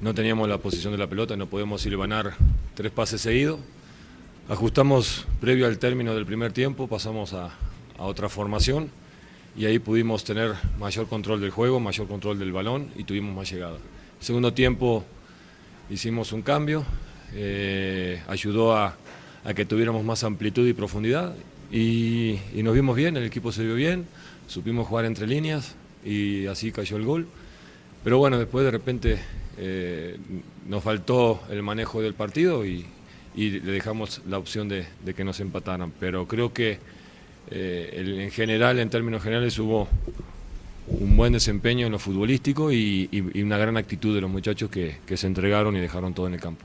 no teníamos la posición de la pelota, no podíamos ganar tres pases seguidos. Ajustamos previo al término del primer tiempo, pasamos a, otra formación y ahí pudimos tener mayor control del juego, mayor control del balón y tuvimos más llegada. Segundo tiempo hicimos un cambio, eh, ayudó a, que tuviéramos más amplitud y profundidad y nos vimos bien, el equipo se vio bien, supimos jugar entre líneas y así cayó el gol. Pero bueno, después de repente eh, nos faltó el manejo del partido y, le dejamos la opción de, que nos empataran. Pero creo que eh, en general, en términos generales, hubo un buen desempeño en lo futbolístico y, una gran actitud de los muchachos que se entregaron y dejaron todo en el campo.